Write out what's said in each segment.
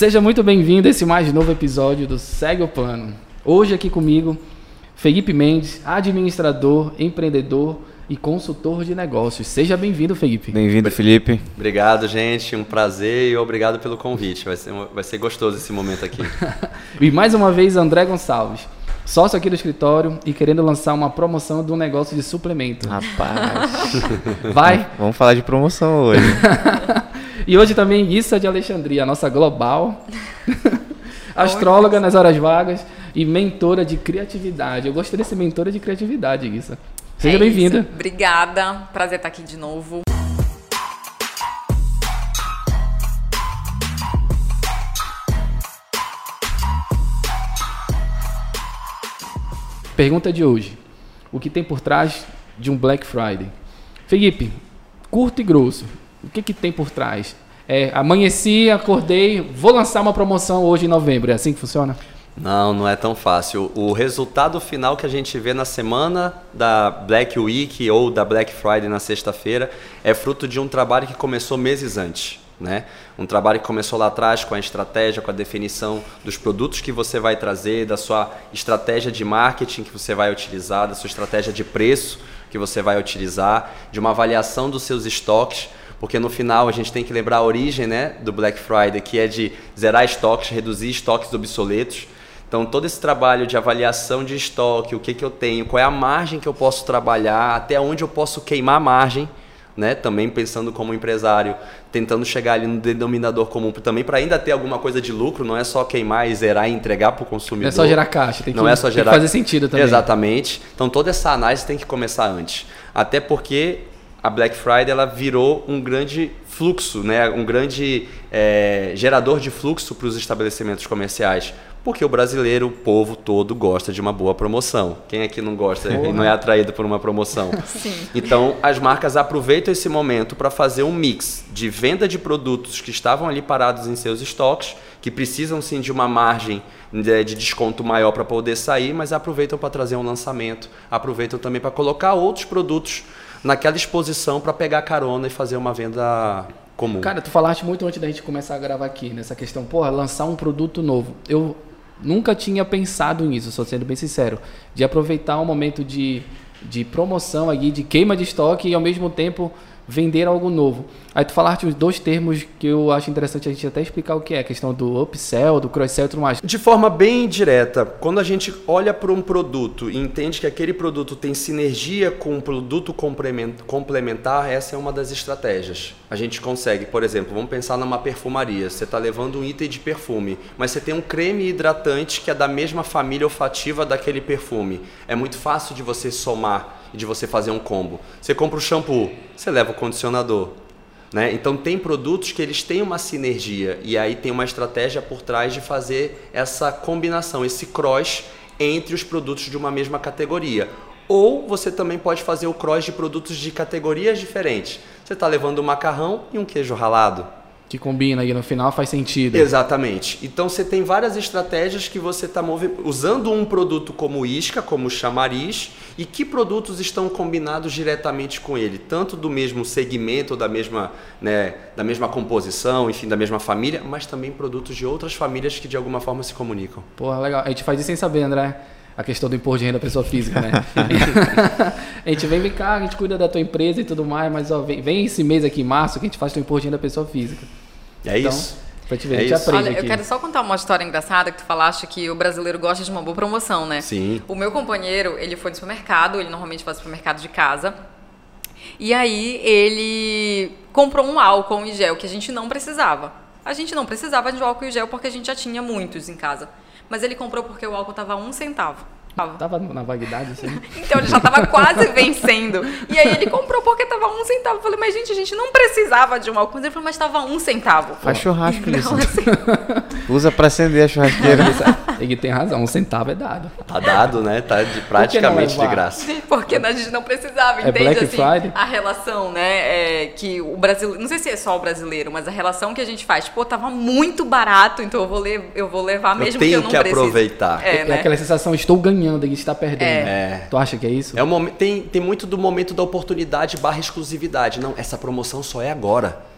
Seja muito bem-vindo a esse mais novo episódio do Segue o Plano. Hoje aqui comigo, Felipe Mendes, administrador, empreendedor e consultor de negócios. Seja bem-vindo, Felipe. Bem-vindo, Felipe. Obrigado, gente. Um prazer e obrigado pelo convite. Vai ser, vai ser gostoso esse momento aqui. e mais uma vez, André Gonçalves, sócio aqui do escritório e querendo lançar uma promoção de um negócio de suplemento. Rapaz. Vai? Vamos falar de promoção hoje. e hoje também Issa de Alexandria, a nossa global. astróloga nas horas vagas e mentora de criatividade. Eu gostei desse mentora de criatividade, Issa. Seja é bem-vinda. Obrigada. Prazer estar aqui de novo. Pergunta de hoje: O que tem por trás de um Black Friday? Felipe, curto e grosso. O que, que tem por trás? É, amanheci, acordei, vou lançar uma promoção hoje em novembro. É assim que funciona? Não, não é tão fácil. O resultado final que a gente vê na semana da Black Week ou da Black Friday na sexta-feira é fruto de um trabalho que começou meses antes. Né? Um trabalho que começou lá atrás com a estratégia, com a definição dos produtos que você vai trazer, da sua estratégia de marketing que você vai utilizar, da sua estratégia de preço que você vai utilizar, de uma avaliação dos seus estoques, porque no final a gente tem que lembrar a origem né, do Black Friday, que é de zerar estoques, reduzir estoques obsoletos. Então, todo esse trabalho de avaliação de estoque, o que, que eu tenho, qual é a margem que eu posso trabalhar, até onde eu posso queimar margem, né? também pensando como empresário, tentando chegar ali no denominador comum, também para ainda ter alguma coisa de lucro, não é só queimar e zerar e entregar para o consumidor. Não é só gerar caixa, tem que, não é só gerar... fazer sentido também. Exatamente. Então, toda essa análise tem que começar antes. Até porque a Black Friday ela virou um grande fluxo, né? um grande é, gerador de fluxo para os estabelecimentos comerciais porque o brasileiro, o povo todo, gosta de uma boa promoção. Quem aqui não gosta e não é atraído por uma promoção? Sim. Então, as marcas aproveitam esse momento para fazer um mix de venda de produtos que estavam ali parados em seus estoques, que precisam sim de uma margem de desconto maior para poder sair, mas aproveitam para trazer um lançamento, aproveitam também para colocar outros produtos naquela exposição para pegar carona e fazer uma venda comum. Cara, tu falaste muito antes da gente começar a gravar aqui, nessa questão, porra, lançar um produto novo. Eu nunca tinha pensado nisso, só sendo bem sincero, de aproveitar um momento de, de promoção aqui, de queima de estoque e ao mesmo tempo vender algo novo. Aí tu falaste os dois termos que eu acho interessante a gente até explicar o que é, a questão do upsell, do cross-sell e tudo mais. De forma bem direta, quando a gente olha para um produto e entende que aquele produto tem sinergia com um produto complementar, essa é uma das estratégias. A gente consegue, por exemplo, vamos pensar numa perfumaria. Você está levando um item de perfume, mas você tem um creme hidratante que é da mesma família olfativa daquele perfume. É muito fácil de você somar e de você fazer um combo. Você compra o shampoo, você leva o condicionador. Né? Então tem produtos que eles têm uma sinergia e aí tem uma estratégia por trás de fazer essa combinação, esse cross entre os produtos de uma mesma categoria. Ou você também pode fazer o cross de produtos de categorias diferentes. Você está levando um macarrão e um queijo ralado que combina e no final faz sentido. Exatamente. Então você tem várias estratégias que você está usando um produto como isca, como chamariz, e que produtos estão combinados diretamente com ele, tanto do mesmo segmento, da mesma, né, da mesma composição, enfim, da mesma família, mas também produtos de outras famílias que de alguma forma se comunicam. Porra, legal. A gente faz isso sem saber, André a questão do imposto de renda da pessoa física, né? a gente vem, vem cá, a gente cuida da tua empresa e tudo mais, mas ó, vem, vem esse mês aqui, em março, que a gente faz o imposto de renda da pessoa física. É então, isso. Pra te ver, é a gente isso. aprende Olha, aqui. eu quero só contar uma história engraçada que tu falaste que o brasileiro gosta de uma boa promoção, né? Sim. O meu companheiro, ele foi no supermercado, ele normalmente faz supermercado de casa. E aí ele comprou um álcool em gel que a gente não precisava. A gente não precisava de álcool em gel porque a gente já tinha muitos em casa. Mas ele comprou porque o álcool estava um centavo. Tava na vaguidade, assim. então ele já tava quase vencendo. E aí ele comprou porque tava um centavo. Eu falei, mas gente, a gente não precisava de um álcool. Ele falou, mas tava um centavo. Faz churrasco então, isso. Assim... Usa pra acender a churrasqueira. Ele tem razão, um centavo é dado. Tá dado, né? Tá de, praticamente de graça. Porque a gente não precisava, é entende? Black assim, Friday? a relação, né? É, que o brasileiro. Não sei se é só o brasileiro, mas a relação que a gente faz, pô, tava muito barato, então eu vou, le eu vou levar mesmo eu que eu não que aproveitar. É, é, né? aquela sensação, estou ganhando, ele está perdendo. É. Tu acha que é isso? É um tem, tem muito do momento da oportunidade barra exclusividade. Não, essa promoção só é agora.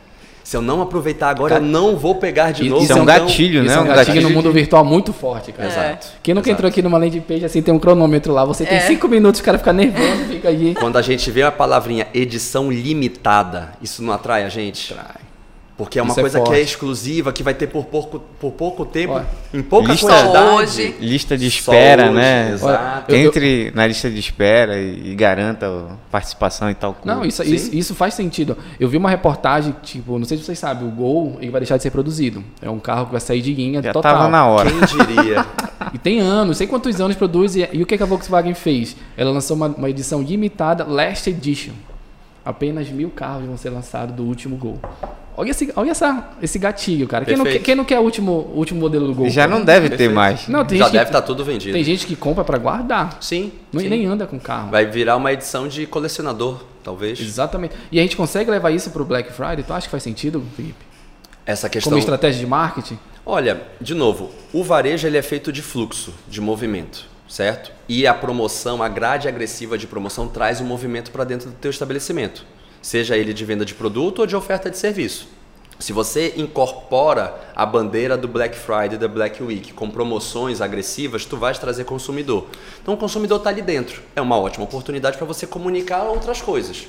Se eu não aproveitar agora, Cara, eu não vou pegar de isso novo. Isso é um Então, gatilho, Isso né? é um gatilho no de- mundo virtual muito forte, cara. Exato. Quem nunca Exato. entrou aqui numa landing page, assim, tem um cronômetro lá, você tem É. cinco minutos, o cara fica nervoso, fica aí. Quando a gente vê a palavrinha edição limitada, isso não atrai a gente? Porque é uma Isso é coisa que forte. é exclusiva, que vai ter por pouco, por pouco tempo, Olha, em pouca lista- quantidade. hoje. Lista de espera, hoje, né? Exato. Eu- eu- Entre na lista de espera e, e garanta participação e tal. Não, isso, isso, isso faz sentido. Eu vi uma reportagem, tipo, não sei se vocês sabem, o Gol ele vai deixar de ser produzido. É um carro que vai sair de linha Já total. tava na hora. Quem diria? E tem anos, não sei quantos anos produz. E, e o que, que a Volkswagen fez? Ela lançou uma, uma edição limitada, Last Edition. Apenas mil carros vão ser lançados do último Gol. Olha, esse, olha essa, esse gatilho, cara. Quem não, quem não quer o último, o último modelo do Gol? Já cara? não deve ter Perfeito. mais. Não, tem Já deve estar tudo vendido. Tem gente que compra pra guardar. Sim. Não, sim. Nem anda com carro. Vai virar uma edição de colecionador, talvez. Exatamente. E a gente consegue levar isso pro Black Friday? Tu acha que faz sentido, Felipe? Essa questão. Como estratégia de marketing? Olha, de novo, o varejo ele é feito de fluxo, de movimento, certo? E a promoção, a grade agressiva de promoção traz o movimento para dentro do teu estabelecimento, seja ele de venda de produto ou de oferta de serviço. Se você incorpora a bandeira do Black Friday, da Black Week, com promoções agressivas, tu vais trazer consumidor. Então o consumidor está ali dentro. É uma ótima oportunidade para você comunicar outras coisas.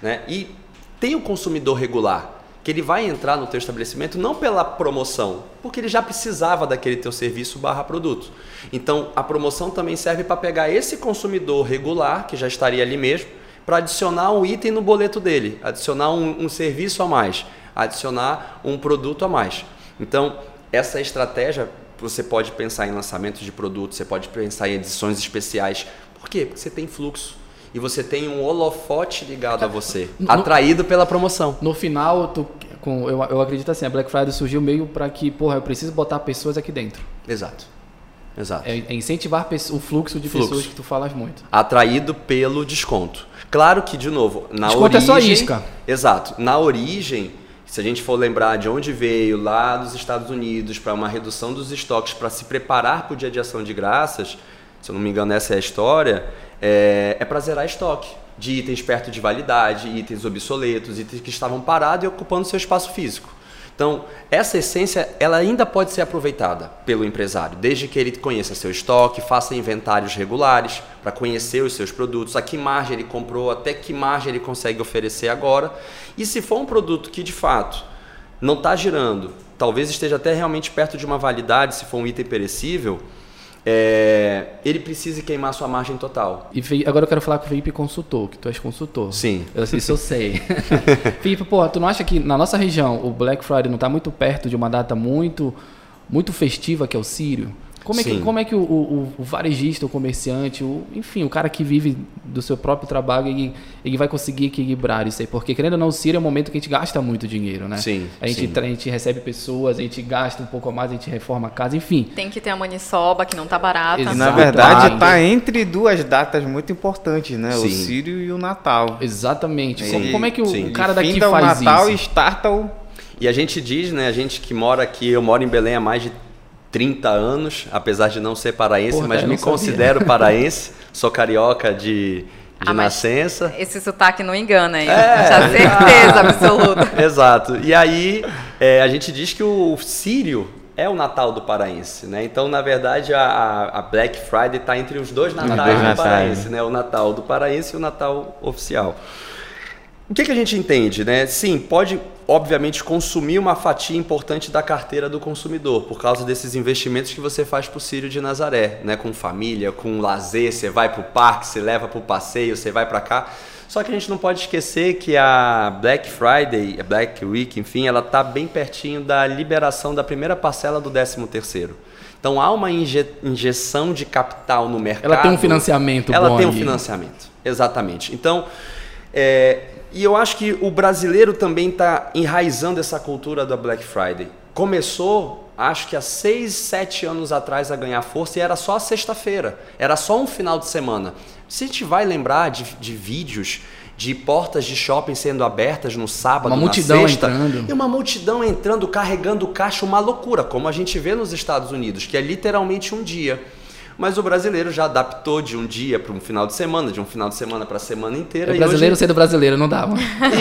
Né? E tem o consumidor regular, que ele vai entrar no teu estabelecimento não pela promoção, porque ele já precisava daquele teu serviço barra produto. Então a promoção também serve para pegar esse consumidor regular, que já estaria ali mesmo, para adicionar um item no boleto dele, adicionar um, um serviço a mais, adicionar um produto a mais. Então, essa estratégia, você pode pensar em lançamento de produtos, você pode pensar em edições especiais. Por quê? Porque você tem fluxo. E você tem um holofote ligado a você, No- atraído pela promoção. No final, tu, com, eu, eu acredito assim, a Black Friday surgiu meio para que, porra, eu preciso botar pessoas aqui dentro. Exato. Exato. É, é incentivar o fluxo de Fluxo. pessoas que tu falas muito. atraído pelo desconto. Claro que, de novo, na Desconto é origem... só isca. Exato. Na origem, se a gente for lembrar de onde veio, lá dos Estados Unidos, para uma redução dos estoques, para se preparar para o dia de ação de graças, se eu não me engano essa é a história, é, é para zerar estoque de itens perto de validade, itens obsoletos, itens que estavam parados e ocupando seu espaço físico. Então, essa essência, ela ainda pode ser aproveitada pelo empresário, desde que ele conheça seu estoque, faça inventários regulares para conhecer os seus produtos, a que margem ele comprou, até que margem ele consegue oferecer agora. E se for um produto que de fato não está girando, talvez esteja até realmente perto de uma validade, se for um item perecível, é, ele precise queimar sua margem total. E agora eu quero falar com o Felipe consultor, que tu és consultor. Sim. Eu, isso eu sei. Felipe, porra, tu não acha que na nossa região o Black Friday não está muito perto de uma data muito, muito festiva, que é o Sírio? Como é que, como é que o, o- o varejista, o comerciante, o, enfim, o cara que vive do seu próprio trabalho, ele, ele vai conseguir equilibrar isso aí? Porque, querendo ou não, o Sírio é um momento que a gente gasta muito dinheiro, né? Sim, A gente, sim. tra- a gente recebe pessoas, a gente gasta um pouco a mais, a gente reforma a casa, enfim. Tem que ter a maniçoba, que não tá barata. E, na Exato. verdade, está entre duas datas muito importantes, né? O Sim. Sírio e o Natal. Exatamente. Sim, Como, como é que o, o cara Ele daqui faz o Natal isso? e starta o... E a gente diz, né, a gente que mora aqui, eu moro em Belém há mais de 30 anos, apesar de não ser paraense, Porra, mas me considero paraense, sou carioca de, de Ah, nascença. Esse sotaque não engana, hein? É. Já certeza absoluta. Exato. E aí, é, a gente diz que o Sírio é o Natal do paraense, né? Então, na verdade, a- a, a Black Friday está entre os dois natais dois do natais. paraense, né? O Natal do paraense e o Natal oficial. O que, que a gente entende, né? Sim, pode, obviamente, consumir uma fatia importante da carteira do consumidor, por causa desses investimentos que você faz para o Sírio de Nazaré, né? Com família, com lazer, você vai para o parque, você leva para o passeio, você vai para cá. Só que a gente não pode esquecer que a Black Friday, a Black Week, enfim, ela está bem pertinho da liberação da primeira parcela do 13 terceiro. Então há uma inje- injeção de capital no mercado. Ela tem um financiamento Ela bom tem um financiamento, exatamente. Então, é, e eu acho que o brasileiro também está enraizando essa cultura da Black Friday. Começou, acho que há seis, sete anos atrás a ganhar força e era só a sexta-feira, era só um final de semana. Se a gente vai lembrar de, de vídeos de portas de shopping sendo abertas no sábado, Uma na multidão sexta, entrando. e uma multidão entrando, carregando caixa, uma loucura, como a gente vê nos Estados Unidos, que é literalmente um dia. Mas o brasileiro já adaptou de um dia para um final de semana, de um final de semana para a semana inteira. E brasileiro hoje- sendo brasileiro, não dá, mano.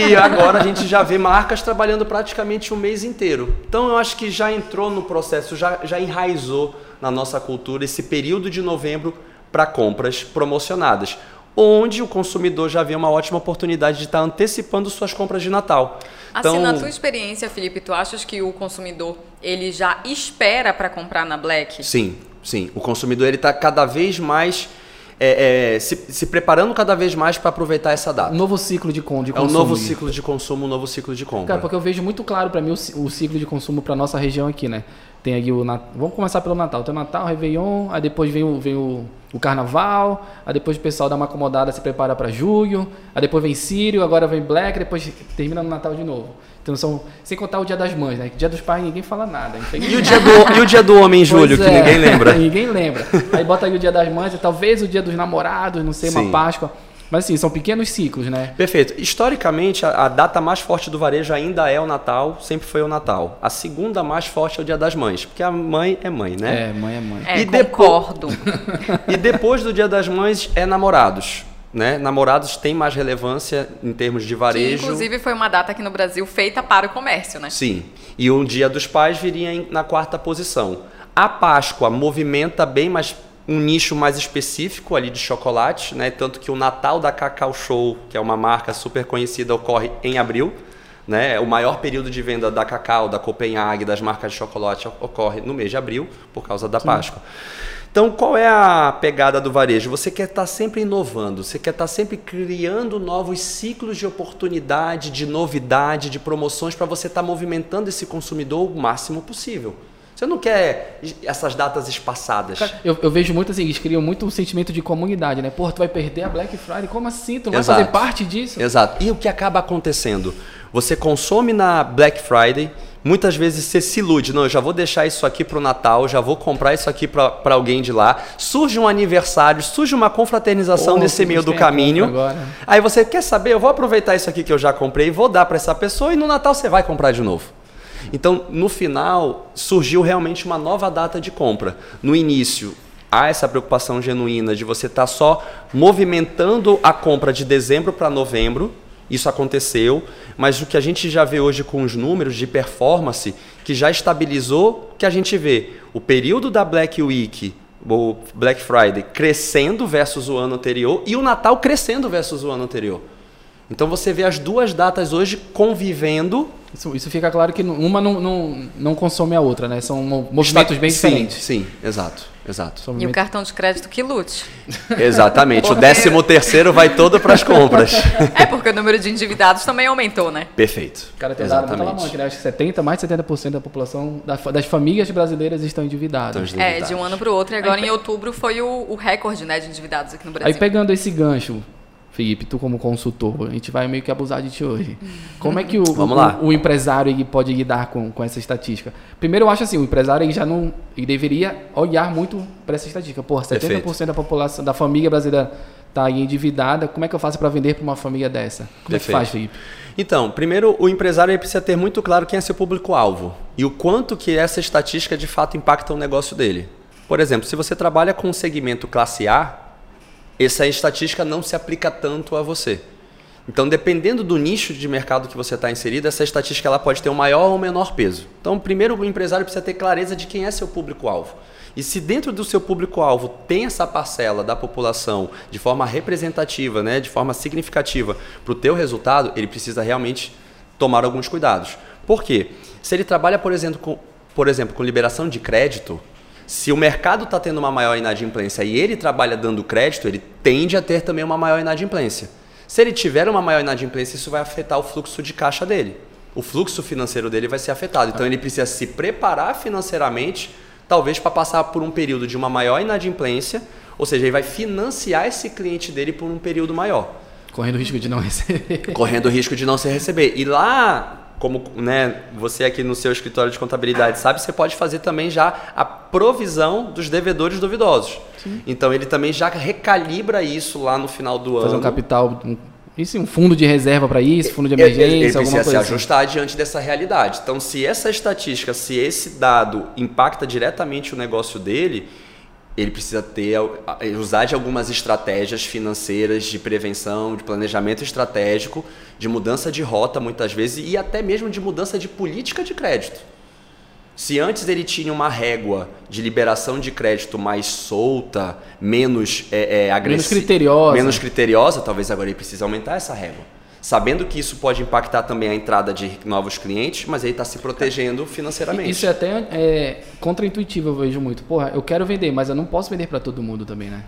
e agora a gente já vê marcas trabalhando praticamente o mês inteiro. Então eu acho que já entrou no processo, já, já enraizou na nossa cultura esse período de novembro para compras promocionadas, onde o consumidor já vê uma ótima oportunidade de estar antecipando suas compras de Natal. Então, Assim, na tua experiência, Felipe, tu achas que o consumidor ele já espera para comprar na Black? Sim, sim. O consumidor ele está cada vez mais é, é, se, se preparando cada vez mais para aproveitar essa data. Um novo ciclo de, con de É um consumo. novo ciclo de consumo, um novo ciclo de compra. Cara, porque eu vejo muito claro pra mim o, o ciclo de consumo pra nossa região aqui, né? Tem aqui o Natal. Vamos começar pelo Natal. Tem o Natal, Réveillon, aí depois vem o, vem o, o Carnaval, aí depois o pessoal dá uma acomodada, se prepara pra julho, aí depois vem Sírio, agora vem Black, depois termina no Natal de novo. Então são. Sem contar o Dia das Mães, né? Que Dia dos Pais ninguém fala nada. E o, dia do, e o dia do homem em julho, Pois que é, ninguém lembra. ninguém lembra. Aí bota aí o Dia das Mães, e talvez o Dia dos Namorados, não sei, Sim. uma Páscoa. Mas assim, são pequenos ciclos, né? Perfeito. Historicamente, a, a data mais forte do varejo ainda é o Natal, sempre foi o Natal. A segunda mais forte é o Dia das Mães, porque a mãe é mãe, né? É, mãe é mãe. É, E depo- concordo. E depois do Dia das Mães é namorados. Né? Namorados têm mais relevância em termos de Que, varejo. inclusive, foi uma data aqui no Brasil feita para o comércio, né? Sim. E o Dia dos Pais viria em- na quarta posição. A Páscoa movimenta bem mais um nicho mais específico ali de chocolate, né? Tanto que o Natal da Cacau Show, que é uma marca super conhecida, ocorre em abril. Né? O maior período de venda da Cacau, da Copenhague, das marcas de chocolate ocorre no mês de abril, por causa da Páscoa. Então, qual é a pegada do varejo? Você quer estar sempre inovando, você quer estar sempre criando novos ciclos de oportunidade, de novidade, de promoções para você estar movimentando esse consumidor o máximo possível. Você não quer essas datas espaçadas. Eu, eu vejo muito assim, eles criam muito um sentimento de comunidade, né? Porra, tu vai perder a Black Friday? Como assim? Tu não vai Exato. fazer parte disso? Exato. E o que acaba acontecendo? Você consome na Black Friday, muitas vezes você se ilude, não, eu já vou deixar isso aqui pro Natal, já vou comprar isso aqui para alguém de lá. Surge um aniversário, surge uma confraternização nesse meio do caminho. agora. Aí você quer saber, eu vou aproveitar isso aqui que eu já comprei e vou dar para essa pessoa e no Natal você vai comprar de novo. Então, no final, surgiu realmente uma nova data de compra. No início, há essa preocupação genuína de você estar só movimentando a compra de dezembro para novembro. Isso aconteceu, mas o que a gente já vê hoje com os números de performance, que já estabilizou, que a gente vê o período da Black Week, o Black Friday, crescendo versus o ano anterior e o Natal crescendo versus o ano anterior. Então você vê as duas datas hoje convivendo Isso, isso fica claro que uma não, não, não consome a outra, né? São mo- movimentos bem sim, diferentes. Sim, exato, exato. E o cartão de crédito que lute. Exatamente. O Porque- décimo terceiro vai todo para as compras. É porque o número de endividados também aumentou, né? Perfeito. O cara tem dado mão, que né? acho que 70, mais de 70% da população, da- das famílias brasileiras estão endividadas. Estão É, de um ano para o outro. E agora em outubro foi o, o recorde né, de endividados aqui no Brasil. Aí pegando esse gancho, Felipe, tu como consultor, a gente vai meio que abusar de ti hoje. Como é que o, o, o empresário ele pode lidar com, com essa estatística? Primeiro, eu acho assim, o empresário ele já não ele deveria olhar muito para essa estatística. Pô, 70% Perfeito. da população, da família brasileira está aí endividada. Como é que eu faço para vender para uma família dessa? Como é que faz, Felipe? Então, primeiro, o empresário precisa ter muito claro quem é seu público-alvo e o quanto que essa estatística de fato impacta o negócio dele. Por exemplo, se você trabalha com um segmento classe A, essa estatística não se aplica tanto a você. Então, dependendo do nicho de mercado que você está inserido, essa estatística ela pode ter um maior ou menor peso. Então, primeiro, o empresário precisa ter clareza de quem é seu público-alvo. E se dentro do seu público-alvo tem essa parcela da população de forma representativa, né, de forma significativa para o teu resultado, ele precisa realmente tomar alguns cuidados. Por quê? Se ele trabalha, por exemplo, com, por exemplo, com liberação de crédito, se o mercado está tendo uma maior inadimplência e ele trabalha dando crédito, ele tende a ter também uma maior inadimplência. Se ele tiver uma maior inadimplência, isso vai afetar o fluxo de caixa dele. O fluxo financeiro dele vai ser afetado. Então ele precisa se preparar financeiramente, talvez para passar por um período de uma maior inadimplência, ou seja, ele vai financiar esse cliente dele por um período maior Correndo o risco de não receber. correndo o risco de não se receber. E lá, como né, você aqui no seu escritório de contabilidade sabe, você pode fazer também já a provisão dos devedores duvidosos. Então ele também já recalibra isso lá no final do Fazer ano. um capital, um, isso, um fundo de reserva para isso, fundo de Ele- emergência, ele, ele alguma precisa se coisa assim. ajustar diante dessa realidade. Então, se essa estatística, se esse dado impacta diretamente o negócio dele, ele precisa ter usar de algumas estratégias financeiras de prevenção, de planejamento estratégico, de mudança de rota muitas vezes e até mesmo de mudança de política de crédito. Se antes ele tinha uma régua de liberação de crédito mais solta, menos é, é, agressiva, menos criteriosa, menos criteriosa, talvez agora ele precise aumentar essa régua sabendo que isso pode impactar também a entrada de novos clientes, mas aí está se protegendo financeiramente. Isso é até é, contra-intuitivo, eu vejo muito. Porra, eu quero vender, mas eu não posso vender para todo mundo também, né?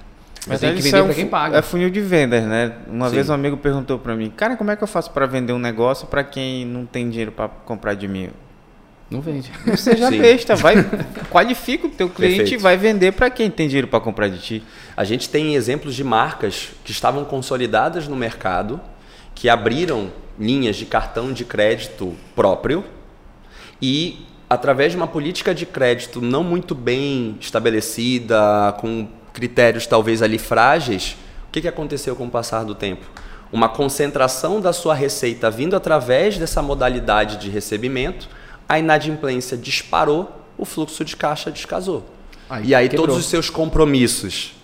Mas tem que vender é um, para quem paga. É funil de vendas, né? Uma Sim. vez um amigo perguntou para mim, cara, como é que eu faço para vender um negócio para quem não tem dinheiro para comprar de mim? Não vende. Não seja Sim. besta, vai qualifica o teu cliente Perfeito. e vai vender para quem tem dinheiro para comprar de ti. A gente tem exemplos de marcas que estavam consolidadas no mercado que abriram linhas de cartão de crédito próprio e através de uma política de crédito não muito bem estabelecida, com critérios talvez ali frágeis, o que, que aconteceu com o passar do tempo? Uma concentração da sua receita vindo através dessa modalidade de recebimento, a inadimplência disparou, o fluxo de caixa descasou. Aí, e aí quebrou. todos os seus compromissos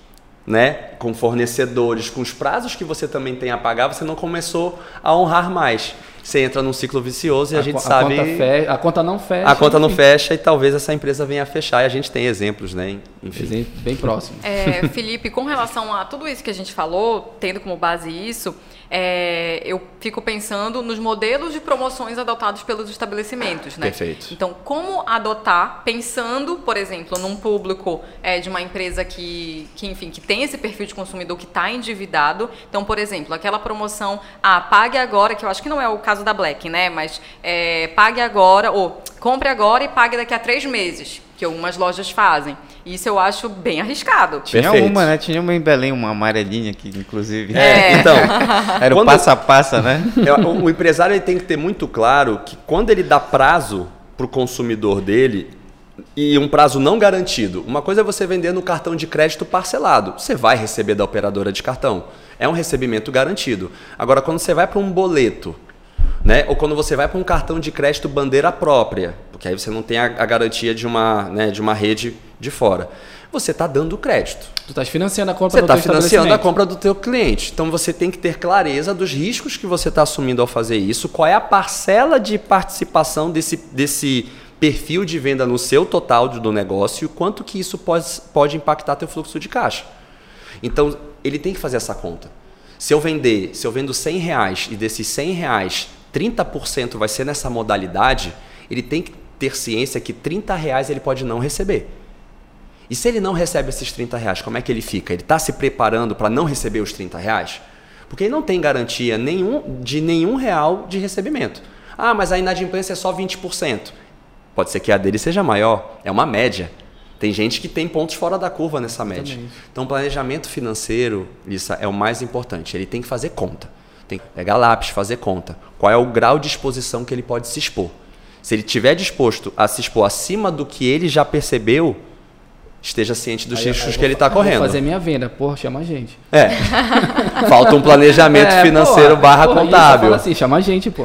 né, com fornecedores, com os prazos que você também tem a pagar, você não começou a honrar mais. Você entra num ciclo vicioso e a, a gente a sabe. Conta fe... A conta não fecha. A conta enfim. não fecha e talvez essa empresa venha a fechar. E a gente tem exemplos, né? Enfim. Bem próximo. É, Felipe, com relação a tudo isso que a gente falou, tendo como base isso, é, eu fico pensando nos modelos de promoções adotados pelos estabelecimentos, né? Perfeito. Então, como adotar, pensando, por exemplo, num público é, de uma empresa que, que, enfim, que tem esse perfil de consumidor que está endividado. Então, por exemplo, aquela promoção, ah, pague agora, que eu acho que não é o caso da Black, né? Mas é, pague agora, ou compre agora e pague daqui a três meses que algumas lojas fazem. Isso eu acho bem arriscado. Tinha Perfeito. uma, né? Tinha uma em Belém, uma amarelinha que inclusive. É, então. Era o passo a passo, né? É, o, o empresário ele tem que ter muito claro que quando ele dá prazo para o consumidor dele, e um prazo não garantido. Uma coisa é você vender no cartão de crédito parcelado. Você vai receber da operadora de cartão. É um recebimento garantido. Agora, quando você vai para um boleto, né? ou quando você vai para um cartão de crédito bandeira própria, porque aí você não tem a, a garantia de uma, né, de uma rede de fora. Você está dando crédito. Tu está financiando a compra você do Você está financiando a compra do teu cliente. Então você tem que ter clareza dos riscos que você está assumindo ao fazer isso, qual é a parcela de participação desse, desse perfil de venda no seu total do negócio e quanto que isso pode, pode impactar teu fluxo de caixa. Então ele tem que fazer essa conta. Se eu vender, se eu vendo 100 reais e desses 100 reais 30% vai ser nessa modalidade, ele tem que ter ciência que 30 reais ele pode não receber. E se ele não recebe esses 30 reais, como é que ele fica? Ele está se preparando para não receber os 30 reais? Porque ele não tem garantia nenhum, de nenhum real de recebimento. Ah, mas a inadimplência é só 20%. Pode ser que a dele seja maior, é uma média. Tem gente que tem pontos fora da curva nessa média. Também. Então, planejamento financeiro, isso é o mais importante. Ele tem que fazer conta. Tem que pegar lápis, fazer conta. Qual é o grau de exposição que ele pode se expor? Se ele estiver disposto a se expor acima do que ele já percebeu, esteja ciente dos aí, riscos aí que ele está correndo. Vou fazer minha venda, porra, chama a gente. É. Falta um planejamento é, financeiro porra, barra porra, contábil. assim, chama a gente, pô.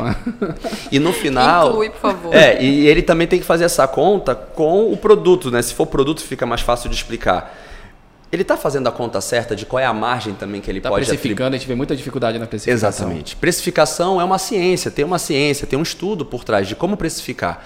E no final. Inclui, por favor. É, e ele também tem que fazer essa conta com o produto, né? Se for produto, fica mais fácil de explicar. Ele está fazendo a conta certa de qual é a margem também que ele tá pode precificando, a gente vê muita dificuldade na precificação. Exatamente. Precificação é uma ciência, tem uma ciência, tem um estudo por trás de como precificar.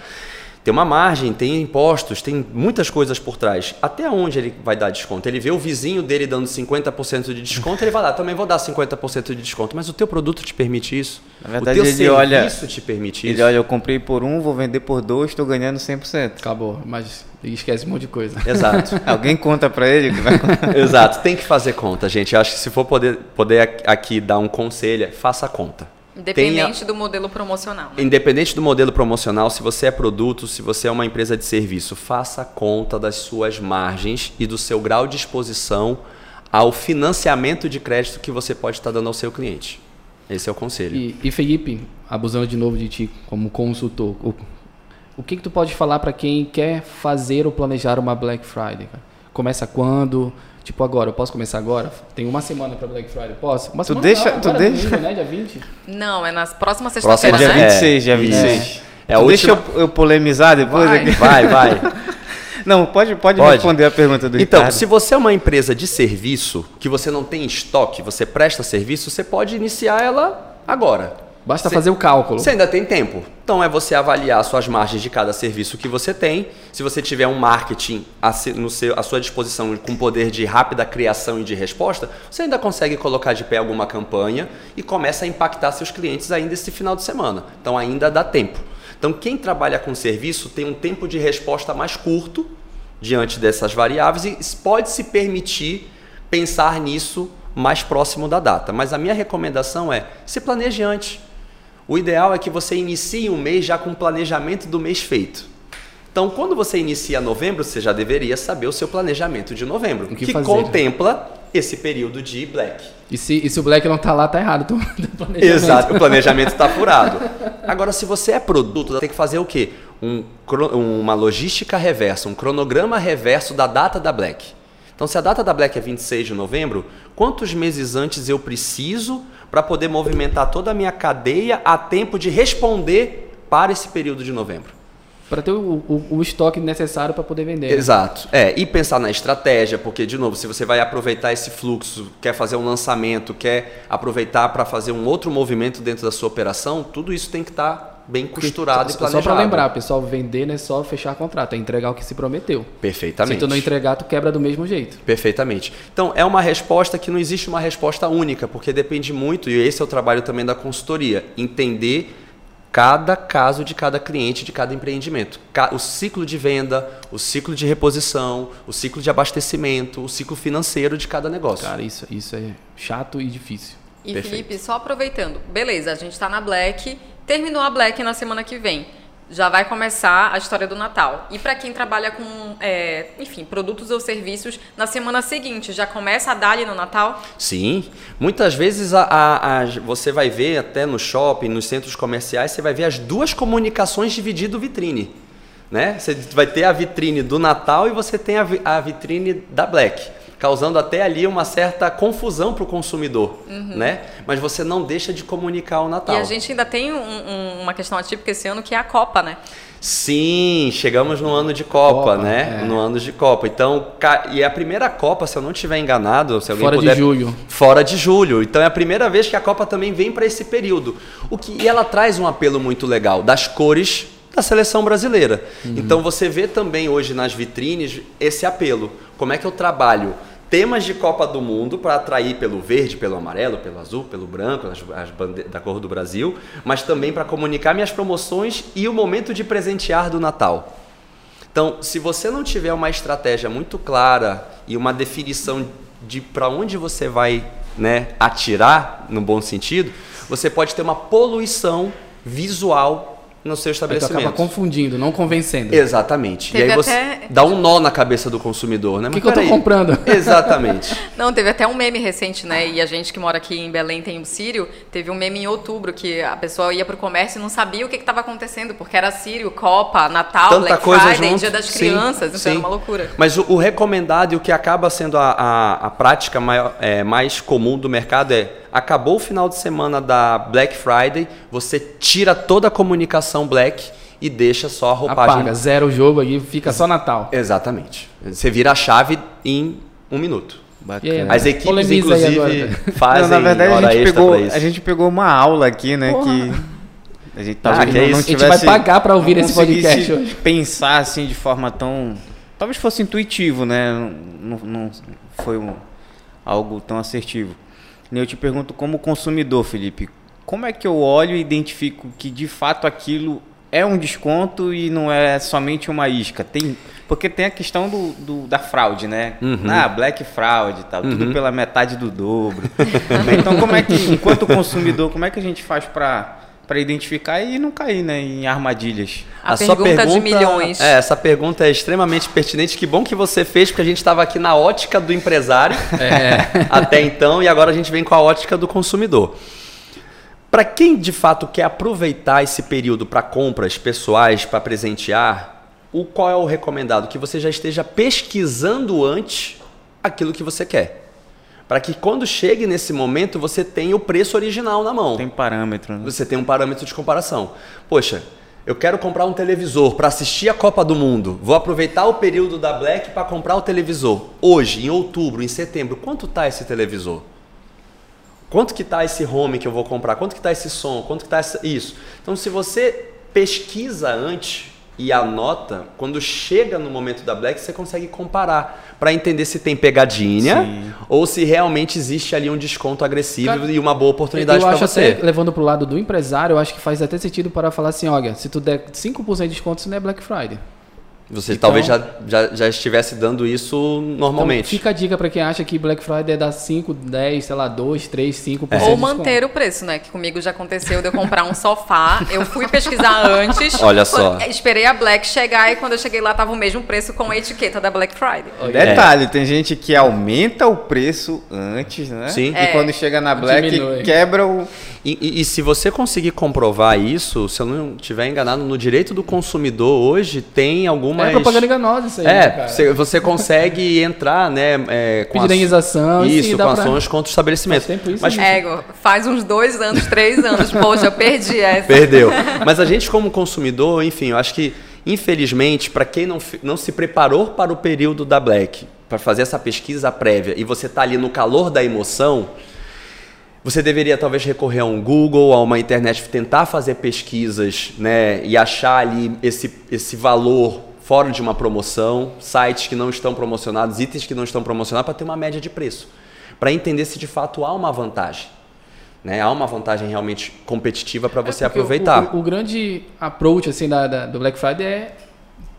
Tem uma margem, tem impostos, tem muitas coisas por trás. Até onde ele vai dar desconto? Ele vê o vizinho dele dando 50% de desconto, ele vai lá, também vou dar 50% de desconto. Mas o teu produto te permite isso? Na verdade, o teu ele olha, te permite ele isso? olha, eu comprei por um, vou vender por dois, estou ganhando 100%. Acabou, mas esquece um monte de coisa. Exato. Alguém conta para ele? Que vai... Exato, tem que fazer conta, gente. Eu acho que se for poder, poder aqui dar um conselho, faça a conta. Independente Tenha, do modelo promocional. Né? Independente do modelo promocional, se você é produto, se você é uma empresa de serviço, faça conta das suas margens e do seu grau de exposição ao financiamento de crédito que você pode estar dando ao seu cliente. Esse é o conselho. E, e Felipe, abusando de novo de ti como consultor, o, o que, que tu pode falar para quem quer fazer ou planejar uma Black Friday? Começa quando? Tipo, agora, eu posso começar agora? Tem uma semana para Black Friday, posso? Uma tu deixa, não, tu deixa... Domingo, né? Dia 20? Não, é nas próximas sexta-feira, Próxima, dia 26, né? dia 26. É, é a última... Deixa eu, eu, polemizar depois vai, aqui. Vai, vai. Não, pode, pode, pode, responder a pergunta do Então, Ricardo. se você é uma empresa de serviço, que você não tem estoque, você presta serviço, você pode iniciar ela agora. Basta fazer o cálculo. Você ainda tem tempo. Então é você avaliar suas margens de cada serviço que você tem. Se você tiver um marketing a, no seu, à sua disposição com poder de rápida criação e de resposta, você ainda consegue colocar de pé alguma campanha e começa a impactar seus clientes ainda esse final de semana. Então ainda dá tempo. Então quem trabalha com serviço tem um tempo de resposta mais curto diante dessas variáveis e pode se permitir pensar nisso mais próximo da data. Mas a minha recomendação é se planeje antes. O ideal é que você inicie um mês já com o planejamento do mês feito. Então, quando você inicia novembro, você já deveria saber o seu planejamento de novembro, que, que contempla esse período de black. E se, e se o black não está lá, tá errado. Então, Exato, o planejamento está furado. Agora, se você é produto, tem que fazer o quê? Um, uma logística reversa, um cronograma reverso da data da black. Então, se a data da black é 26 de novembro, quantos meses antes eu preciso para poder movimentar toda a minha cadeia a tempo de responder para esse período de novembro. Para ter o, o, o, estoque necessário para poder vender. Né? Exato. É, e pensar na estratégia, porque, de novo, se você vai aproveitar esse fluxo, quer fazer um lançamento, quer aproveitar para fazer um outro movimento dentro da sua operação, tudo isso tem que estar tá bem costurado e planejado. Só para lembrar, pessoal, vender não é só fechar contrato, é entregar o que se prometeu. Perfeitamente. Se tu não entregar, tu quebra do mesmo jeito. Perfeitamente. Então, é uma resposta que não existe uma resposta única, porque depende muito, e esse é o trabalho também da consultoria, entender cada caso de cada cliente, de cada empreendimento. O ciclo de venda, o ciclo de reposição, o ciclo de abastecimento, o ciclo financeiro de cada negócio. Cara, isso, isso é chato e difícil. E Perfeito. Felipe, só aproveitando, beleza, a gente está na Black, terminou a Black na semana que vem já vai começar a história do Natal. E para quem trabalha com, é, enfim, produtos ou serviços, na semana seguinte já começa a dar ali no Natal? Sim. Muitas vezes a, a, a, você vai ver até no shopping, nos centros comerciais, você vai ver as duas comunicações dividido vitrine. Né? Você vai ter a vitrine do Natal e você tem a, a vitrine da Black causando até ali uma certa confusão para o consumidor, uhum. né? Mas você não deixa de comunicar o Natal. E a gente ainda tem um, um, uma questão atípica esse ano que é a Copa, né? Sim, chegamos no ano de Copa, Copa né? É. No ano de Copa. Então, e é a primeira Copa, se eu não estiver enganado, se alguém fora puder, de julho. Fora de julho. Então é a primeira vez que a Copa também vem para esse período. O que e ela traz um apelo muito legal das cores da seleção brasileira. Uhum. Então você vê também hoje nas vitrines esse apelo. Como é que eu trabalho temas de Copa do Mundo para atrair pelo verde, pelo amarelo, pelo azul, pelo branco, as, as da cor do Brasil, mas também para comunicar minhas promoções e o momento de presentear do Natal. Então, se você não tiver uma estratégia muito clara e uma definição de para onde você vai né, atirar, no bom sentido, você pode ter uma poluição visual no seu estabelecimento. Aí acaba confundindo, não convencendo. Exatamente. Teve e aí você até... dá um nó na cabeça do consumidor, né? O que, que eu tô aí. comprando? Exatamente. não, teve até um meme recente, né? E a gente que mora aqui em Belém tem o Sírio, teve um meme em outubro que a pessoa ia pro comércio e não sabia o que estava acontecendo, porque era Sírio, Copa, Natal, Tanta Black coisa Friday, junto. Dia das Crianças, sim, então sim. era uma loucura. Mas o, o, recomendado e o que acaba sendo a, a, a prática maior, é, mais comum do mercado é acabou o final de semana da Black Friday, você tira toda a comunicação Black e deixa só a roupagem. Apaga, zero o jogo aí, fica só Natal. Exatamente. Você vira a chave em um minuto. Bacana. As equipes, Polemiza inclusive, fazem Não, na verdade, a gente, pegou, a gente pegou uma aula aqui, né? Porra. Que a gente, tá ah, que é isso? a gente vai pagar para ouvir esse podcast hoje. Pensar assim de forma tão. Talvez fosse intuitivo, né? Não, não foi um, algo tão assertivo. Eu te pergunto como consumidor, Felipe, como é que eu olho e identifico que de fato aquilo é um desconto e não é somente uma isca? Tem, porque tem a questão do, do da fraude, né? Uhum. Ah, black fraud e tal, uhum. tudo pela metade do dobro. então, como é que, enquanto consumidor, como é que a gente faz para para identificar e não cair né, em armadilhas. A, a pergunta, pergunta, de milhões. É, essa pergunta é extremamente pertinente. Que bom que você fez, porque a gente estava aqui na ótica do empresário é. até então e agora a gente vem com a ótica do consumidor. Para quem de fato quer aproveitar esse período para compras pessoais, para presentear, o qual é o recomendado? Que você já esteja pesquisando antes aquilo que você quer para que quando chegue nesse momento você tenha o preço original na mão. Tem parâmetro. Né? Você tem um parâmetro de comparação. Poxa, Eu quero comprar um televisor para assistir a Copa do Mundo. Vou aproveitar o período da Black para comprar o televisor. Hoje, em outubro, em setembro, quanto tá esse televisor? Quanto que tá esse home que eu vou comprar? Quanto que tá esse som? Quanto que tá essa... isso? Então, se você pesquisa antes e anota, quando chega no momento da Black, você consegue comparar para entender se tem pegadinha Sim. ou se realmente existe ali um desconto agressivo Cara, e uma boa oportunidade eu para você. até, levando pro lado do empresário, eu acho que faz até sentido para falar assim, olha, se tu der 5% de desconto, isso não é Black Friday. Você Então- talvez já, já, já estivesse dando isso normalmente. Então, fica a dica para quem acha que Black Friday é dar 5, 10, sei lá, 2, 3, 5% de Ou manter o preço, né? Que comigo já aconteceu de eu comprar um sofá. Eu fui pesquisar antes. Olha só. Esperei a Black chegar e quando eu cheguei lá tava o mesmo preço com a etiqueta da Black Friday. Detalhe, tem gente que aumenta o preço antes, né? Sim. E É. quando chega na Black, Diminui. quebra o. E, e- e se você conseguir comprovar isso, se eu não estiver enganado, no direito do consumidor hoje tem algumas. É propaganda enganosa isso aí, né, É, cara? você, você consegue entrar, né? É, com Pedir as- e Isso, com pra- ações contra o estabelecimento. Faz tempo isso, Mas né? É, faz uns dois anos, três anos. Poxa, eu perdi essa. Perdeu. Mas a gente, como consumidor, enfim, eu acho que, infelizmente, para quem não, não se preparou para o período da Black, para fazer essa pesquisa prévia, e você está ali no calor da emoção, você deveria talvez recorrer a um Google, a uma internet, tentar fazer pesquisas, né, e achar ali esse, esse valor fora de uma promoção, sites que não estão promocionados, itens que não estão promocionados, para ter uma média de preço, para entender se de fato há uma vantagem. Né? Há uma vantagem realmente competitiva para você É aproveitar. O, o- o grande approach assim, da, da- do Black Friday é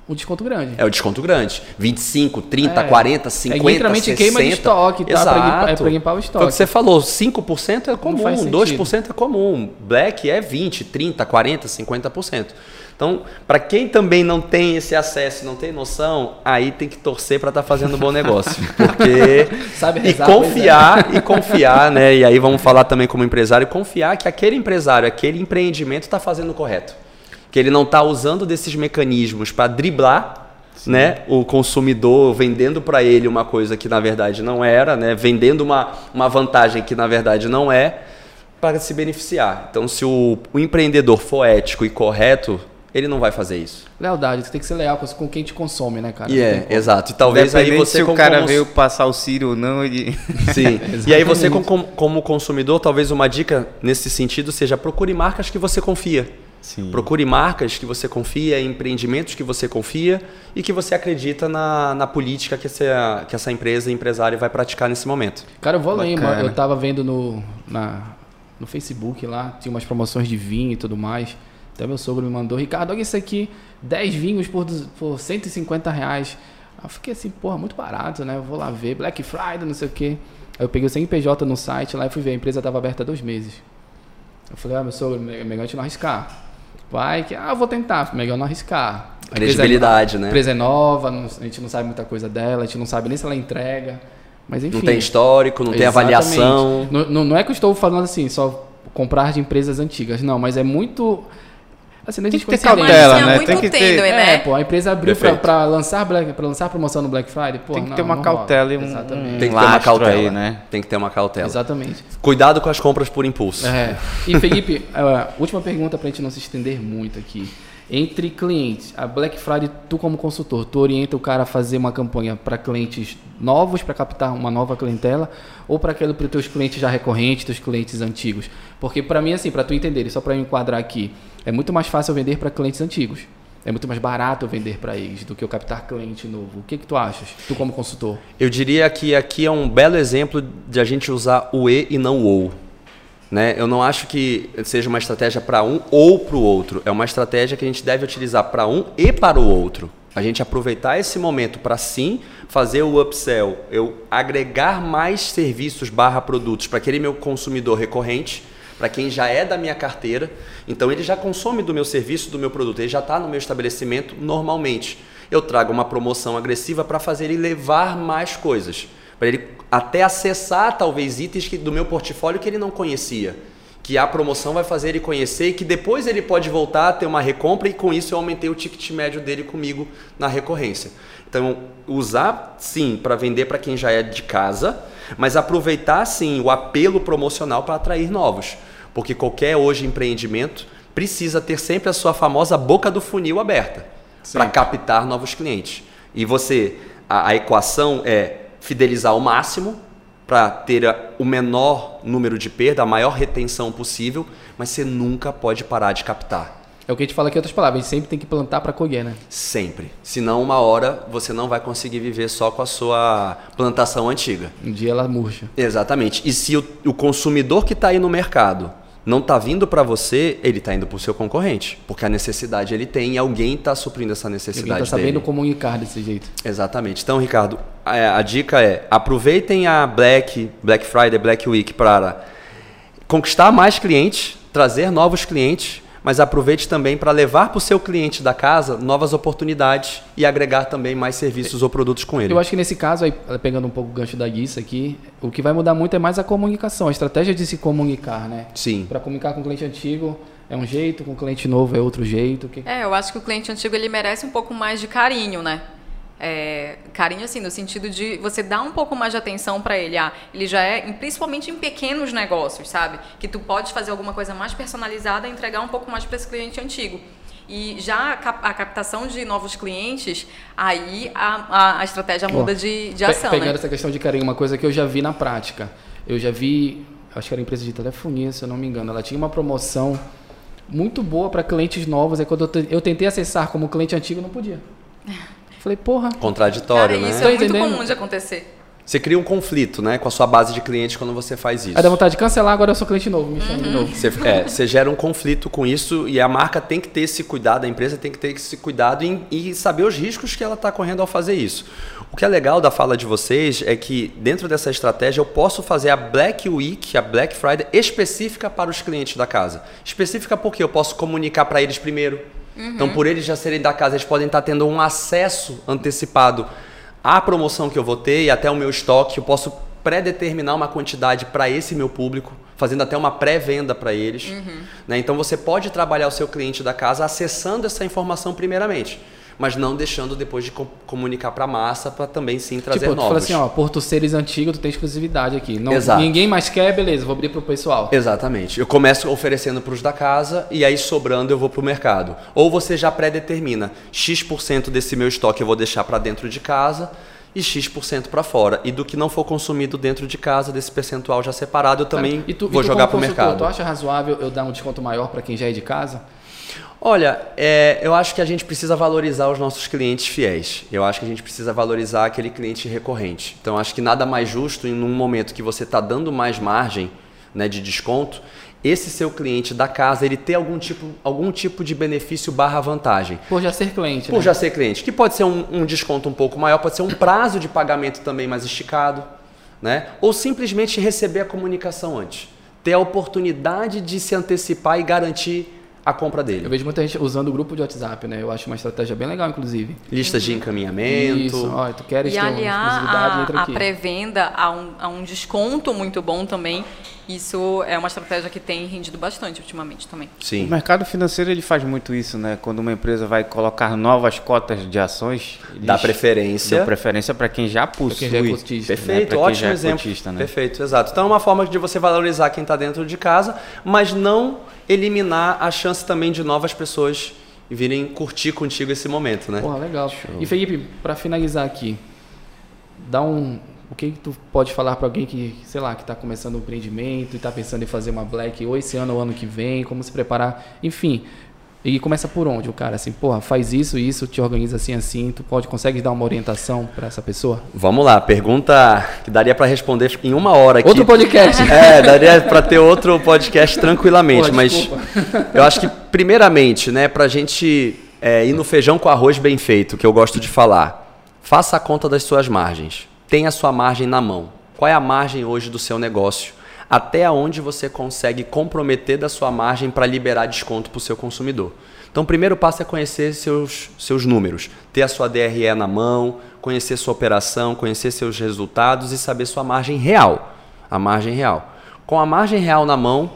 o desconto grande. É o desconto grande. 25, 30, É. 40, É 50, literalmente 60. queima de estoque, tá? Pra limpar- é pra limpar o Foi estoque. o que você falou, 5% é comum, faz sentido. 2% é comum. Black é 20, 30, 40, 50%. Então, para quem também não tem esse acesso, não tem noção, aí tem que torcer para estar fazendo um bom negócio, porque Sabe e rezar, confiar e confiar, né? E aí vamos falar também como empresário, confiar que aquele empresário, aquele empreendimento está fazendo o correto, que ele não está usando desses mecanismos para driblar né, o consumidor vendendo para ele uma coisa que na verdade não era, né, vendendo uma, uma vantagem que na verdade não é, para se beneficiar. Então, se o, o empreendedor for ético e correto, ele não vai fazer isso. Lealdade, você tem que ser leal com- quem te consome, né, cara? E é, como. exato. E talvez aí você se o cara cons- veio passar o Ciro ou não, ele. Sim. e aí você como, como- como consumidor, talvez uma dica nesse sentido seja procure marcas que você confia. Sim. Procure marcas que você confia, empreendimentos que você confia e que você acredita na, na política que essa, que essa empresa, empresário vai praticar nesse momento. Cara, eu vou além, mano. Eu tava vendo no, na, no Facebook lá, tinha umas promoções de vinho e tudo mais. Até meu sogro me mandou, Ricardo, olha isso aqui, 10 vinhos por, por 150 reais. Eu fiquei assim, porra, muito barato, né? Eu vou lá ver, Black Friday, não sei o quê. Aí eu peguei o CNPJ no site lá e fui ver, a empresa tava aberta há dois meses. Eu falei, ah, meu sogro, é melhor a gente não arriscar. Vai que, ah, vou tentar, melhor não arriscar. A é- Credibilidade, A né? empresa é nova, não- a gente não sabe muita coisa dela, a gente não sabe nem se ela entrega. Mas enfim. Não tem histórico, não tem Exatamente. avaliação. Não, não, não é que eu estou falando assim, só comprar de empresas antigas. Não, mas é muito. Assim, não Tem existe que ter cautela, né? Tem que ter- É, né? pô, a empresa abriu pra lançar Black, pra lançar promoção no Black Friday. Pô, Tem que não, ter uma cautela e um- Exatamente. um- Tem que ter uma cautela. aí, né? Tem que ter uma cautela. Exatamente. Cuidado com as compras por impulso. É. E Felipe, a última pergunta pra gente não se estender muito aqui. Entre clientes, a Black Friday, tu como consultor, tu orienta o cara a fazer uma campanha para clientes novos, para captar uma nova clientela, ou para aquele para teus clientes já recorrentes, teus clientes antigos? Porque para mim assim, para tu entender, só para eu enquadrar aqui, é muito mais fácil vender para clientes antigos. É muito mais barato eu vender para eles do que eu captar cliente novo. O que que tu achas? Tu como consultor? Eu diria que aqui é um belo exemplo de a gente usar o e e não o ou. Né? Eu não acho que seja uma estratégia para um ou para o outro. É uma estratégia que a gente deve utilizar para um e para o outro. A gente aproveitar esse momento para sim fazer o upsell, eu agregar mais serviços barra produtos para aquele meu consumidor recorrente, para quem já é da minha carteira. Então ele já consome do meu serviço, do meu produto, ele já está no meu estabelecimento normalmente. Eu trago uma promoção agressiva para fazer ele levar mais coisas, para ele até acessar talvez itens que, do meu portfólio que ele não conhecia. Que a promoção vai fazer ele conhecer e que depois ele pode voltar a ter uma recompra e com isso eu aumentei o ticket médio dele comigo na recorrência. Então, usar sim para vender para quem já é de casa, mas aproveitar sim o apelo promocional para atrair novos. Porque qualquer hoje empreendimento precisa ter sempre a sua famosa boca do funil aberta para captar novos clientes. E você, a, a equação é fidelizar ao máximo para ter o menor número de perda, a maior retenção possível, mas você nunca pode parar de captar. É o que a gente fala aqui em outras palavras, a gente sempre tem que plantar para colher, né? Sempre. Senão, uma hora, você não vai conseguir viver só com a sua plantação antiga. Um dia ela murcha. Exatamente. E se o, o consumidor que está aí no mercado não está vindo para você, ele está indo para o seu concorrente. Porque a necessidade ele tem e alguém está suprindo essa necessidade Alguém tá sabendo dele. comunicar desse jeito. Exatamente. Então, Ricardo, a, a dica é aproveitem a Black, Black Friday, Black Week para conquistar mais clientes, trazer novos clientes, mas aproveite também para levar para o seu cliente da casa novas oportunidades e agregar também mais serviços ou produtos com ele. Eu acho que nesse caso, aí, pegando um pouco o gancho da Guissa aqui, o que vai mudar muito é mais a comunicação, a estratégia de se comunicar, né? Sim. Para comunicar com o cliente antigo é um jeito, com o cliente novo é outro jeito. Que... É, eu acho que o cliente antigo ele merece um pouco mais de carinho, né? É, carinho assim no sentido de você dar um pouco mais de atenção para ele. Ah ele já é principalmente em pequenos negócios sabe? Que tu pode fazer alguma coisa mais personalizada e entregar um pouco mais para esse cliente antigo. E já a, cap a, captação de novos clientes aí a, a, a estratégia muda de, de ação pegando né? essa questão de carinho uma coisa que eu já vi na prática. Eu já vi acho que era empresa de telefonia se eu não me engano. Ela tinha uma promoção muito boa para clientes novos é quando eu tentei acessar como cliente antigo não podia Falei, porra. Contraditório, Cara, né? Isso é muito comum de acontecer. Você cria um conflito, né, com a sua base de clientes quando você faz isso. Aí dá vontade de cancelar, agora eu sou cliente novo, me chama uhum. de novo. Você, é, você gera um conflito com isso e a marca tem que ter esse cuidado, a empresa tem que ter esse cuidado em, e saber os riscos que ela está correndo ao fazer isso. O que é legal da fala de vocês é que dentro dessa estratégia eu posso fazer a Black Week, a Black Friday específica para os clientes da casa. Específica porque eu posso comunicar para eles primeiro Uhum. Então, por eles já serem da casa, eles podem estar tendo um acesso antecipado à promoção que eu vou ter e até o meu estoque. Eu posso pré-determinar uma quantidade para esse meu público, fazendo até uma pré-venda para eles. Uhum. Né? Então, você pode trabalhar o seu cliente da casa acessando essa informação primeiramente mas não deixando depois de comunicar para a massa para também sim trazer tipo, novos. Tipo, assim, ó, Porto Ceres antigo, tu tem exclusividade aqui. Não, Exato. Ninguém mais quer, beleza, vou abrir para o pessoal. Exatamente. Eu começo oferecendo para os da casa e aí sobrando eu vou para o mercado. Ou você já pré-determina, X% desse meu estoque eu vou deixar para dentro de casa e X% para fora. E do que não for consumido dentro de casa, desse percentual já separado, eu também tu, vou jogar para o mercado. Tu acha razoável eu dar um desconto maior para quem já é de casa? Olha, é, eu acho que a gente precisa valorizar os nossos clientes fiéis. Eu acho que a gente precisa valorizar aquele cliente recorrente. Então, acho que nada mais justo em um momento que você está dando mais margem né, de desconto, esse seu cliente da casa ele ter algum tipo, algum tipo de benefício barra vantagem. Por já ser cliente. Por né? já ser cliente. Que pode ser um, um desconto um pouco maior, pode ser um prazo de pagamento também mais esticado. Né? Ou simplesmente receber a comunicação antes. Ter a oportunidade de se antecipar e garantir a compra dele. Eu vejo muita gente usando o grupo de WhatsApp, né? Eu acho uma estratégia bem legal, inclusive. Listas de encaminhamento. Isso, ó, tu queres e ter aliar a, a pré-venda a um, a um desconto muito bom também. Isso é uma estratégia que tem rendido bastante ultimamente também. Sim. O mercado financeiro ele faz muito isso, né? Quando uma empresa vai colocar novas cotas de ações, dá preferência. Dá preferência para quem já possui. Quem já é cotista, Perfeito, né? ótimo é exemplo. Cotista, né? Perfeito, exato. Então é uma forma de você valorizar quem está dentro de casa, mas não eliminar a chance também de novas pessoas virem curtir contigo esse momento, né? Porra, legal. Show. E Felipe, para finalizar aqui, dá um o que, que tu pode falar para alguém que, sei lá, que está começando um empreendimento e está pensando em fazer uma black ou esse ano ou ano que vem, como se preparar, enfim. E começa por onde o cara assim, porra, faz isso, isso, te organiza assim, assim, tu pode consegue dar uma orientação para essa pessoa? Vamos lá, pergunta que daria para responder em uma hora aqui. Outro podcast. É, daria para ter outro podcast tranquilamente, porra, mas eu acho que primeiramente, né, para a gente é, ir no feijão com arroz bem feito, que eu gosto de falar, faça a conta das suas margens tenha a sua margem na mão. Qual é a margem hoje do seu negócio? Até onde você consegue comprometer da sua margem para liberar desconto para o seu consumidor? Então, o primeiro passo é conhecer seus, seus números, ter a sua DRE na mão, conhecer sua operação, conhecer seus resultados e saber sua margem real. A margem real. Com a margem real na mão,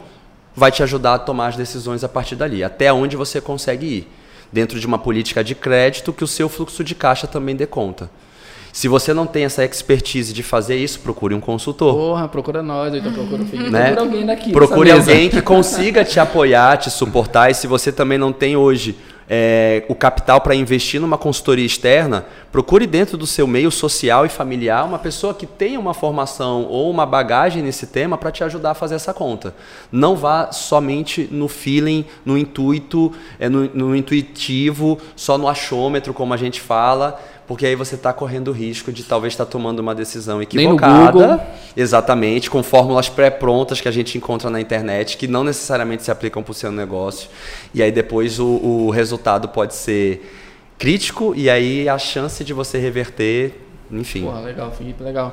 vai te ajudar a tomar as decisões a partir dali, até onde você consegue ir, dentro de uma política de crédito que o seu fluxo de caixa também dê conta. Se você não tem essa expertise de fazer isso, procure um consultor. Porra, procura nós, então procura o Felipe. Né? Procura alguém daqui. Procure alguém que consiga te apoiar, te suportar. E se você também não tem hoje é, o capital para investir numa consultoria externa, procure dentro do seu meio social e familiar uma pessoa que tenha uma formação ou uma bagagem nesse tema para te ajudar a fazer essa conta. Não vá somente no feeling, no intuito, é, no, no intuitivo, só no achômetro, como a gente fala porque aí você está correndo o risco de talvez estar tomando uma decisão equivocada. Exatamente, com fórmulas pré-prontas que a gente encontra na internet, que não necessariamente se aplicam para o seu negócio. E aí depois o, o resultado pode ser crítico e aí a chance de você reverter, enfim. Porra, legal, Felipe, legal.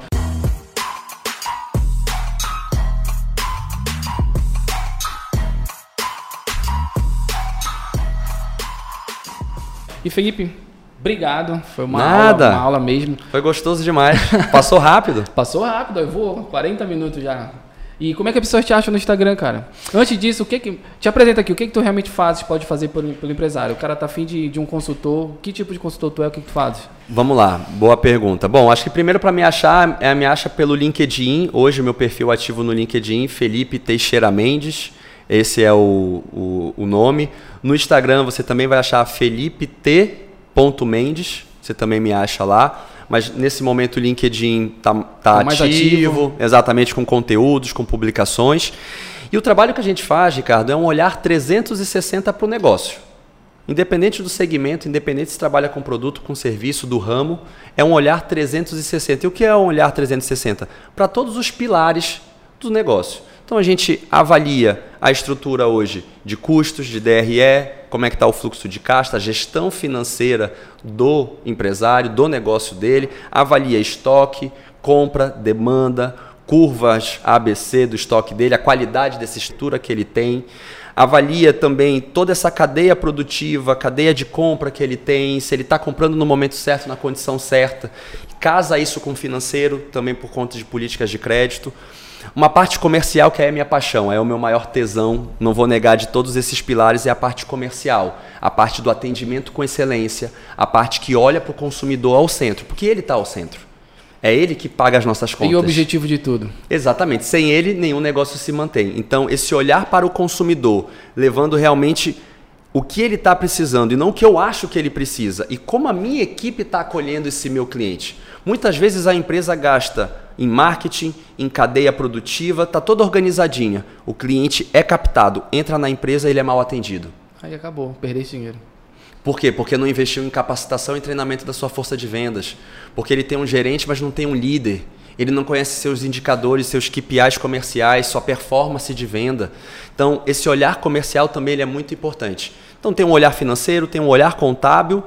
E Felipe, obrigado. Foi uma, Nada. Aula, uma aula mesmo. Foi gostoso demais. Passou rápido. Passou rápido, eu vou 40 minutos já. E como é que a pessoa te acha no Instagram, cara? Antes disso, o que que. Te apresenta aqui, o que que tu realmente fazes, pode fazer pelo, pelo empresário? O cara tá afim de, de um consultor. Que tipo de consultor tu é? O que, que tu fazes? Vamos lá, boa pergunta. Bom, acho que primeiro para me achar, é me acha pelo LinkedIn. Hoje meu perfil ativo no LinkedIn, Felipe Teixeira Mendes. Esse é o, o, o nome. No Instagram você também vai achar Felipe T. Mendes. Você também me acha lá. Mas nesse momento o LinkedIn tá, tá Tá mais ativo, ativo. exatamente com conteúdos, com publicações. E o trabalho que a gente faz, Ricardo, é um olhar 360 para o negócio. Independente do segmento, independente se trabalha com produto, com serviço, do ramo, é um olhar 360. E o que é um olhar 360? Para todos os pilares do negócio. Então a gente avalia a estrutura hoje de custos, de DRE, como é que está o fluxo de caixa, a gestão financeira do empresário, do negócio dele, avalia estoque, compra, demanda, curvas ABC do estoque dele, a qualidade dessa estrutura que ele tem, avalia também toda essa cadeia produtiva, cadeia de compra que ele tem, se ele está comprando no momento certo, na condição certa, casa isso com o financeiro, também por conta de políticas de crédito. Uma parte comercial que é a minha paixão, é o meu maior tesão, não vou negar de todos esses pilares, é a parte comercial, a parte do atendimento com excelência, a parte que olha para o consumidor ao centro, porque ele está ao centro. É ele que paga as nossas contas. E o objetivo de tudo? Exatamente. Sem ele, nenhum negócio se mantém. Então, esse olhar para o consumidor, levando realmente o que ele está precisando e não o que eu acho que ele precisa. E como a minha equipe está acolhendo esse meu cliente. Muitas vezes a empresa gasta em marketing, em cadeia produtiva, está toda organizadinha. O cliente é captado, entra na empresa e ele é mal atendido. Aí acabou, perdeu esse dinheiro. Por quê? Porque não investiu em capacitação e treinamento da sua força de vendas. Porque ele tem um gerente, mas não tem um líder. Ele não conhece seus indicadores, seus KPIs comerciais, sua performance de venda. Então, esse olhar comercial também ele é muito importante. Então, tem um olhar financeiro, tem um olhar contábil,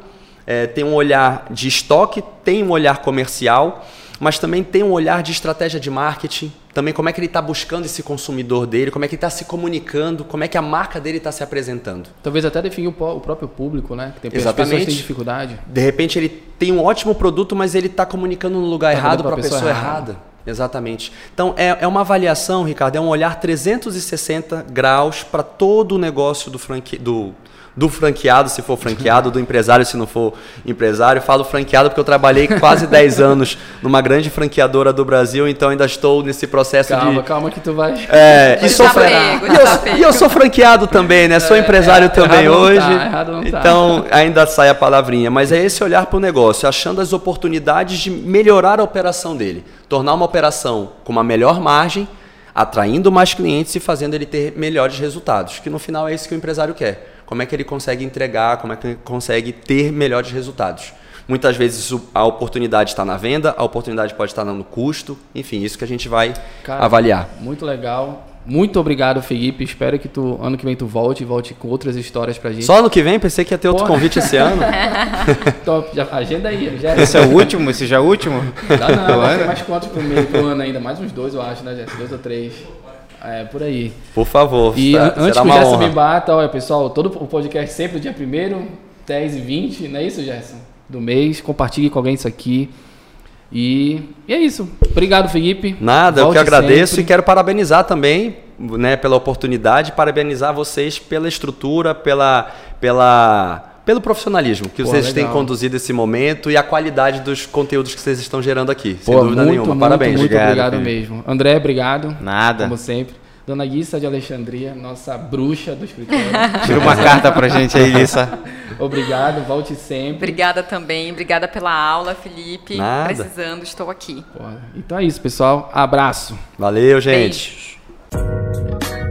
eh, tem um olhar de estoque, tem um olhar comercial, mas também tem um olhar de estratégia de marketing. Também como é que ele está buscando esse consumidor dele, como é que ele está se comunicando, como é que a marca dele está se apresentando. Talvez até definir o, próprio público, né? Que tem pessoas Exatamente. que têm dificuldade. De repente ele tem um ótimo produto, mas ele está comunicando no lugar Tá errado para a pessoa, pessoa errada. Exatamente. Então é, é uma avaliação, Ricardo, é um olhar 360 graus para todo o negócio do, franque, do, do franqueado, se for franqueado, do empresário, se não for empresário. Falo franqueado porque eu trabalhei quase 10 anos numa grande franqueadora do Brasil, então ainda estou nesse processo Calma, de. calma que tu vai. É, e, sou fran- Desapego, e eu, desapego. e eu sou franqueado também, né? Sou empresário também errado não hoje. tá, errado não tá. então, ainda sai a palavrinha. Mas é esse olhar para o negócio, achando as oportunidades de melhorar a operação dele. Tornar uma operação com uma melhor margem, atraindo mais clientes e fazendo ele ter melhores resultados. Que no final é isso que o empresário quer. Como é que ele consegue entregar, como é que ele consegue ter melhores resultados. Muitas vezes a oportunidade está na venda, a oportunidade pode estar no custo, enfim, isso que a gente vai Cara, avaliar. Muito legal. Muito obrigado, Felipe. Espero que tu, ano que vem tu volte e volte com outras histórias pra gente. Só ano que vem, pensei que ia ter outro Porra. convite esse ano. Top, já, agenda aí, já. Esse é o último? Esse já é o último? Dá não, vai ter Olha. mais quantos pro meio do ano ainda? Mais uns dois, eu acho, né, Jéssica? Dois ou três. É, por aí. Por favor. E será- antes será que o Gerson honra. me bata, olha, pessoal, todo o podcast sempre dia 1 10 e 20, não é isso, Gerson? Do mês. Compartilhe com alguém isso aqui. E, e é isso. Obrigado, Felipe. Nada, eu Volte que agradeço sempre. e quero parabenizar também, né, pela oportunidade, parabenizar vocês pela estrutura, pela, pela pelo profissionalismo que Pô, vocês têm legal. conduzido esse momento e a qualidade dos conteúdos que vocês estão gerando aqui. sem Pô, dúvida muito, nenhuma. muito, Parabéns. Muito Obrigado, obrigado, mesmo. André, obrigado. Nada. Como sempre. Dona Guissa de Alexandria, nossa bruxa do escritório. Tira uma carta pra gente aí, Lissa. obrigado, volte sempre. Obrigada também, obrigada pela aula, Felipe. Nada. Precisando, estou aqui. Porra. Então é isso, pessoal. Abraço. Valeu, gente. Beijos.